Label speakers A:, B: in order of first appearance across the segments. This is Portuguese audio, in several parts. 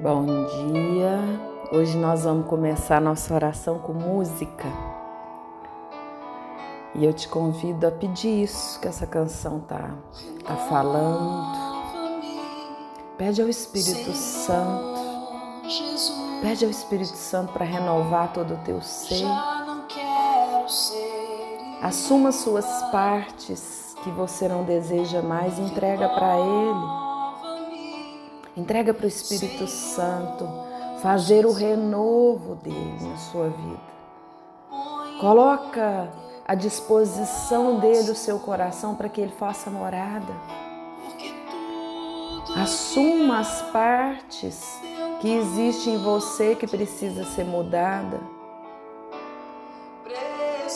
A: Bom dia. Hoje nós vamos começar nossa oração com música. E eu te convido a pedir isso que essa canção tá tá falando. Pede ao Espírito Santo. Pede ao Espírito Santo para renovar todo o teu ser. Assuma suas partes que você não deseja mais, entrega para ele. Entrega para o Espírito Santo fazer o renovo dele na sua vida. Coloca à disposição dele o seu coração para que ele faça morada. Assuma as partes que existem em você que precisa ser mudada.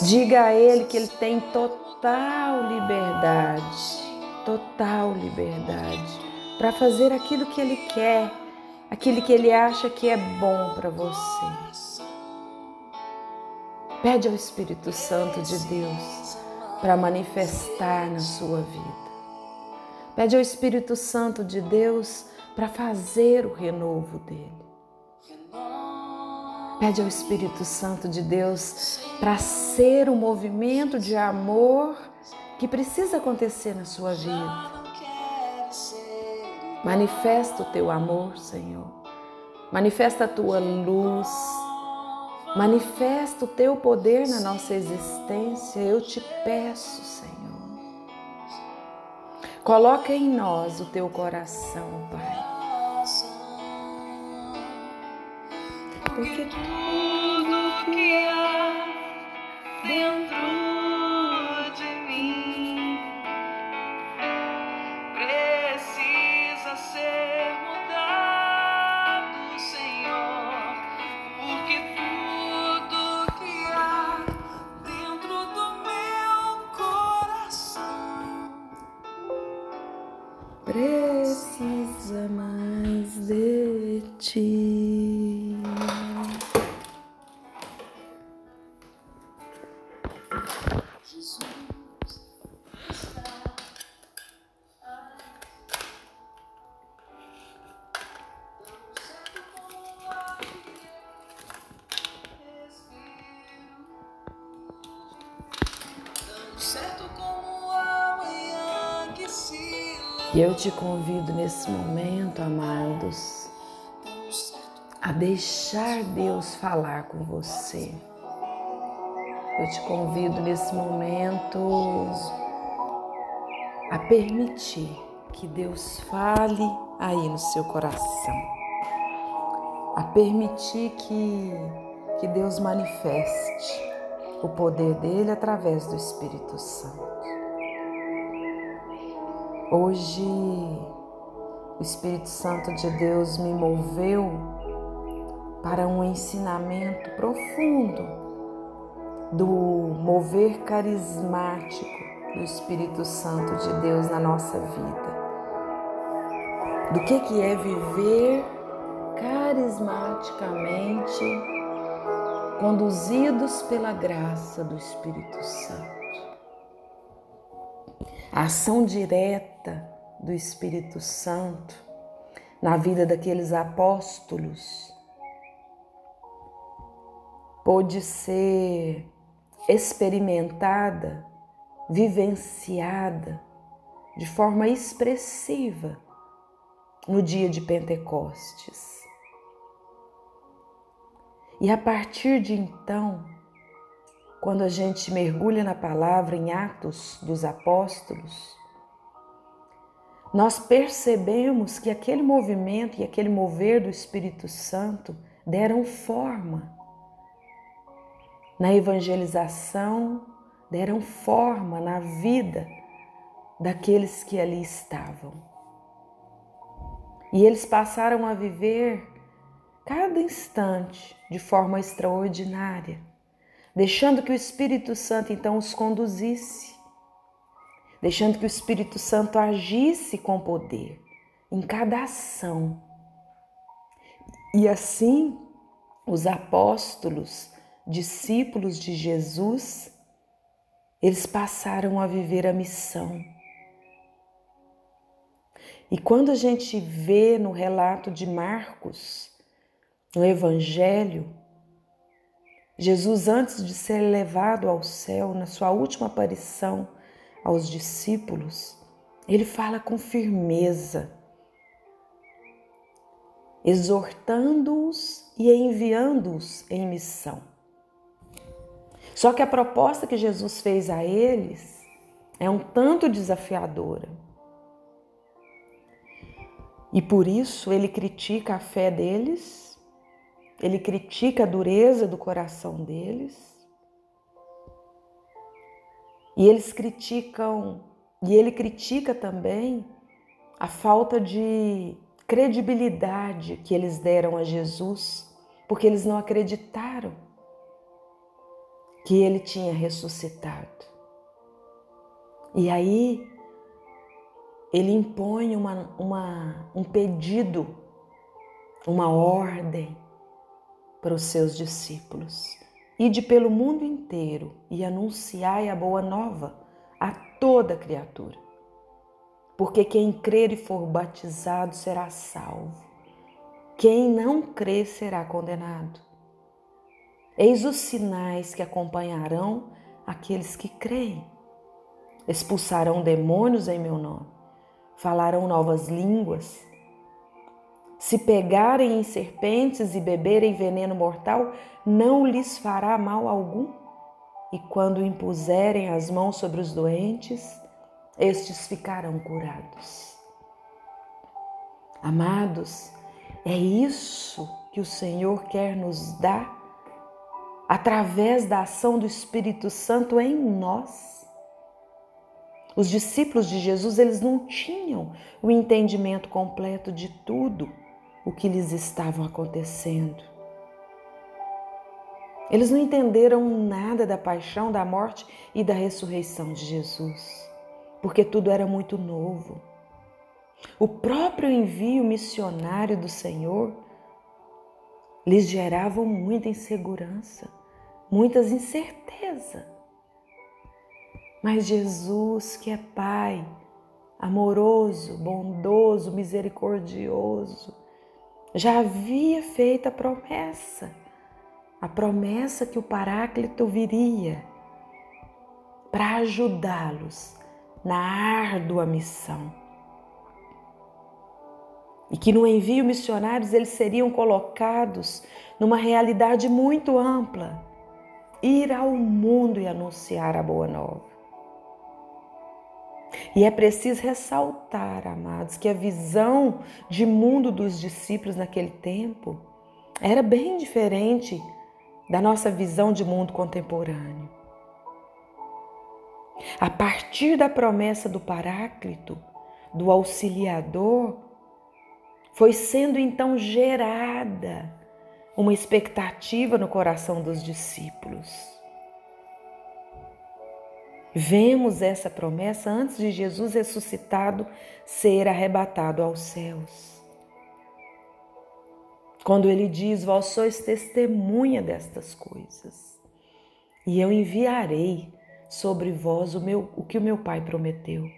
A: Diga a ele que ele tem total liberdade, total liberdade para fazer aquilo que Ele quer, aquilo que Ele acha que é bom para você. Pede ao Espírito Santo de Deus para manifestar na sua vida. Pede ao Espírito Santo de Deus para fazer o renovo dele. Pede ao Espírito Santo de Deus para ser o movimento de amor que precisa acontecer na sua vida. Manifesta o teu amor, Senhor. Manifesta a tua luz. Manifesta o teu poder na nossa existência. Eu te peço, Senhor. Coloca em nós o teu coração, Pai. Porque tudo que há dentro E eu te convido nesse momento, amados, a deixar Deus falar com você. Eu te convido nesse momento a permitir que Deus fale aí no seu coração, a permitir que, que Deus manifeste o poder dele através do Espírito Santo. Hoje o Espírito Santo de Deus me moveu para um ensinamento profundo do mover carismático do Espírito Santo de Deus na nossa vida. Do que que é viver carismaticamente conduzidos pela graça do Espírito Santo a ação direta do Espírito Santo na vida daqueles apóstolos pôde ser experimentada, vivenciada de forma expressiva no dia de Pentecostes. E a partir de então, quando a gente mergulha na palavra em Atos dos Apóstolos, nós percebemos que aquele movimento e aquele mover do Espírito Santo deram forma na evangelização, deram forma na vida daqueles que ali estavam. E eles passaram a viver cada instante de forma extraordinária deixando que o Espírito Santo então os conduzisse, deixando que o Espírito Santo agisse com poder em cada ação. E assim, os apóstolos, discípulos de Jesus, eles passaram a viver a missão. E quando a gente vê no relato de Marcos, no Evangelho, Jesus, antes de ser levado ao céu, na sua última aparição aos discípulos, ele fala com firmeza, exortando-os e enviando-os em missão. Só que a proposta que Jesus fez a eles é um tanto desafiadora. E por isso ele critica a fé deles, ele critica a dureza do coração deles. E eles criticam, e ele critica também a falta de credibilidade que eles deram a Jesus, porque eles não acreditaram que ele tinha ressuscitado. E aí ele impõe uma, uma, um pedido, uma ordem para os seus discípulos. Ide pelo mundo inteiro e anunciai a boa nova a toda criatura. Porque quem crer e for batizado será salvo. Quem não crer será condenado. Eis os sinais que acompanharão aqueles que creem. Expulsarão demônios em meu nome, falarão novas línguas. Se pegarem em serpentes e beberem veneno mortal, não lhes fará mal algum. E quando impuserem as mãos sobre os doentes, estes ficarão curados. Amados, é isso que o Senhor quer nos dar através da ação do Espírito Santo em nós. Os discípulos de Jesus, eles não tinham o entendimento completo de tudo o que lhes estava acontecendo. Eles não entenderam nada da paixão, da morte e da ressurreição de Jesus, porque tudo era muito novo. O próprio envio missionário do Senhor lhes gerava muita insegurança muitas incertezas. Mas Jesus, que é Pai, amoroso, bondoso, misericordioso, já havia feito a promessa, a promessa que o Paráclito viria para ajudá-los na árdua missão. E que no envio missionários eles seriam colocados numa realidade muito ampla ir ao mundo e anunciar a boa nova. E é preciso ressaltar, amados, que a visão de mundo dos discípulos naquele tempo era bem diferente da nossa visão de mundo contemporâneo. A partir da promessa do Paráclito, do auxiliador, foi sendo então gerada uma expectativa no coração dos discípulos. Vemos essa promessa antes de Jesus ressuscitado ser arrebatado aos céus. Quando ele diz: Vós sois testemunha destas coisas, e eu enviarei sobre vós o, meu, o que o meu Pai prometeu.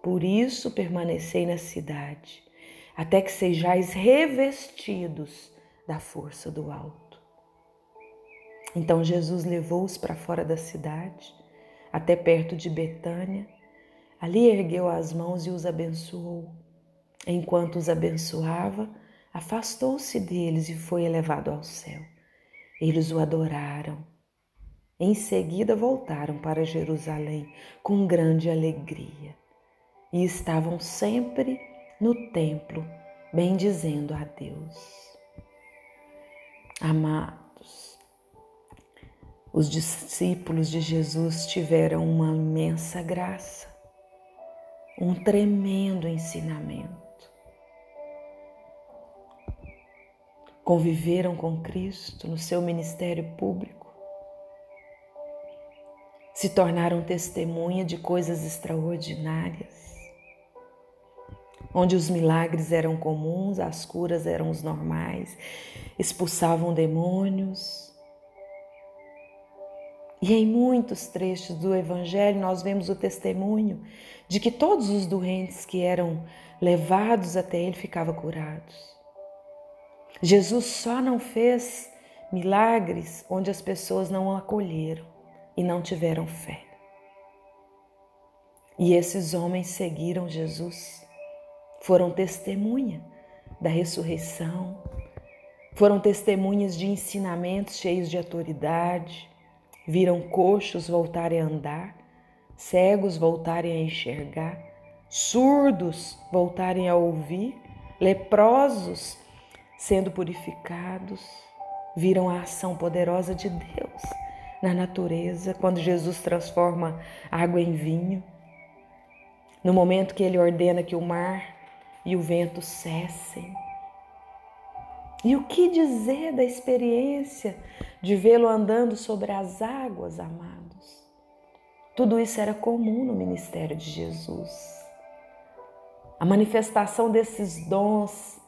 A: Por isso permanecei na cidade, até que sejais revestidos da força do alto. Então Jesus levou-os para fora da cidade, até perto de Betânia. Ali ergueu as mãos e os abençoou. Enquanto os abençoava, afastou-se deles e foi elevado ao céu. Eles o adoraram. Em seguida voltaram para Jerusalém com grande alegria e estavam sempre no templo, bendizendo a Deus. Amados, os discípulos de Jesus tiveram uma imensa graça, um tremendo ensinamento. Conviveram com Cristo no seu ministério público, se tornaram testemunha de coisas extraordinárias, onde os milagres eram comuns, as curas eram os normais expulsavam demônios E em muitos trechos do Evangelho nós vemos o testemunho de que todos os doentes que eram levados até ele ficavam curados. Jesus só não fez milagres onde as pessoas não o acolheram e não tiveram fé. E esses homens seguiram Jesus, foram testemunha da ressurreição, foram testemunhas de ensinamentos cheios de autoridade, viram coxos voltarem a andar, cegos voltarem a enxergar, surdos voltarem a ouvir, leprosos sendo purificados, viram a ação poderosa de Deus na natureza, quando Jesus transforma água em vinho, no momento que ele ordena que o mar e o vento cessem. E o que dizer da experiência de vê-lo andando sobre as águas, amados? Tudo isso era comum no ministério de Jesus. A manifestação desses dons,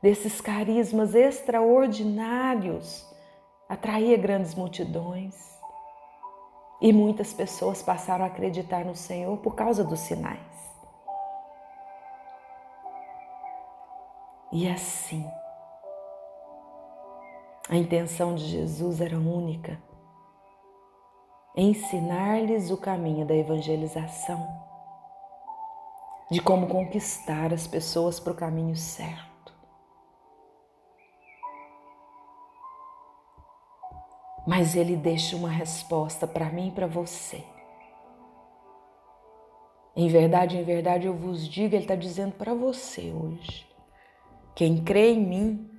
A: desses carismas extraordinários, atraía grandes multidões. E muitas pessoas passaram a acreditar no Senhor por causa dos sinais. E assim, a intenção de Jesus era única: ensinar-lhes o caminho da evangelização, de como conquistar as pessoas para o caminho certo. mas ele deixa uma resposta para mim e para você. Em verdade, em verdade eu vos digo, ele está dizendo para você hoje: quem crê em mim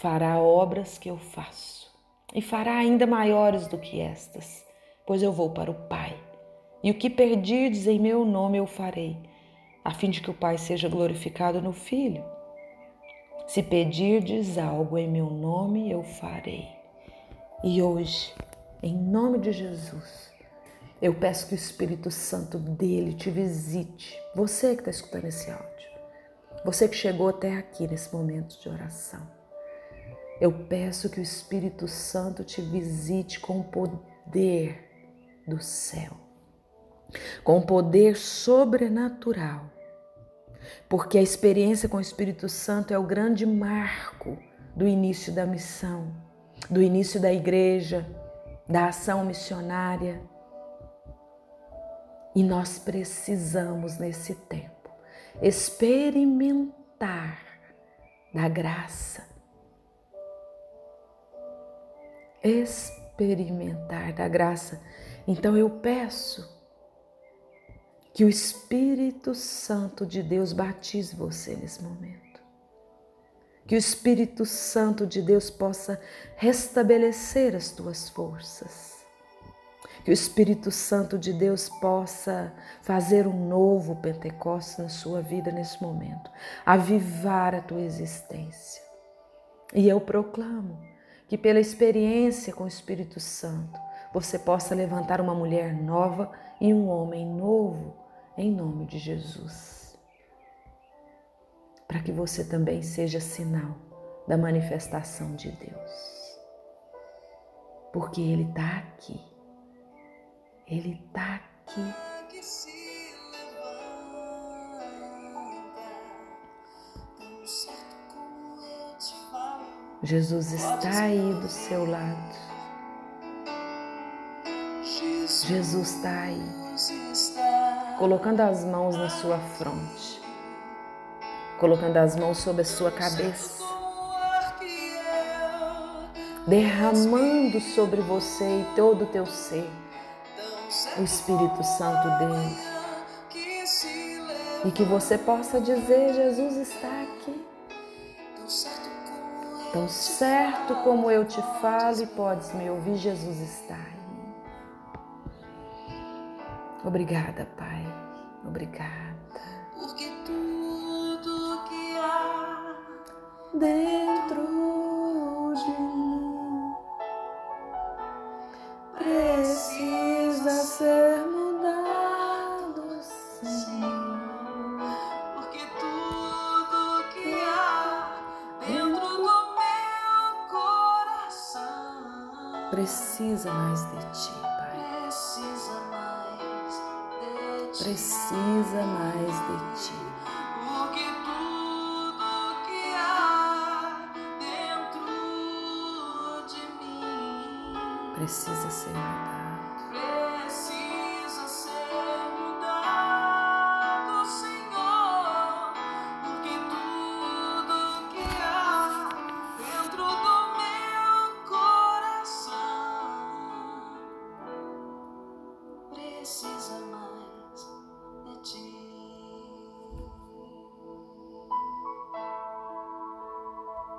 A: fará obras que eu faço e fará ainda maiores do que estas, pois eu vou para o Pai. E o que perdirdes em meu nome eu farei, a fim de que o Pai seja glorificado no Filho. Se pedirdes algo em meu nome, eu farei. E hoje, em nome de Jesus, eu peço que o Espírito Santo dele te visite. Você que está escutando esse áudio, você que chegou até aqui nesse momento de oração, eu peço que o Espírito Santo te visite com o poder do céu, com o poder sobrenatural, porque a experiência com o Espírito Santo é o grande marco do início da missão do início da igreja, da ação missionária. E nós precisamos, nesse tempo, experimentar da graça. Experimentar da graça. Então eu peço que o Espírito Santo de Deus batize você nesse momento que o Espírito Santo de Deus possa restabelecer as tuas forças. Que o Espírito Santo de Deus possa fazer um novo Pentecostes na sua vida nesse momento, avivar a tua existência. E eu proclamo que pela experiência com o Espírito Santo, você possa levantar uma mulher nova e um homem novo, em nome de Jesus para que você também seja sinal da manifestação de Deus. Porque Ele está aqui. Ele está aqui. Jesus está aí do seu lado. Jesus está aí, colocando as mãos na sua fronte colocando as mãos sobre a sua cabeça, derramando sobre você e todo o teu ser o Espírito Santo dele. E que você possa dizer: Jesus está aqui. Tão certo como eu te falo e podes me ouvir, Jesus está aí. Obrigada, Pai. Obrigada. dentro precisa
B: mais de ti, Pai.
A: Precisa mais de ti.
B: Precisa mais de ti.
A: Porque tudo que há dentro de mim
B: Precisa ser mudado.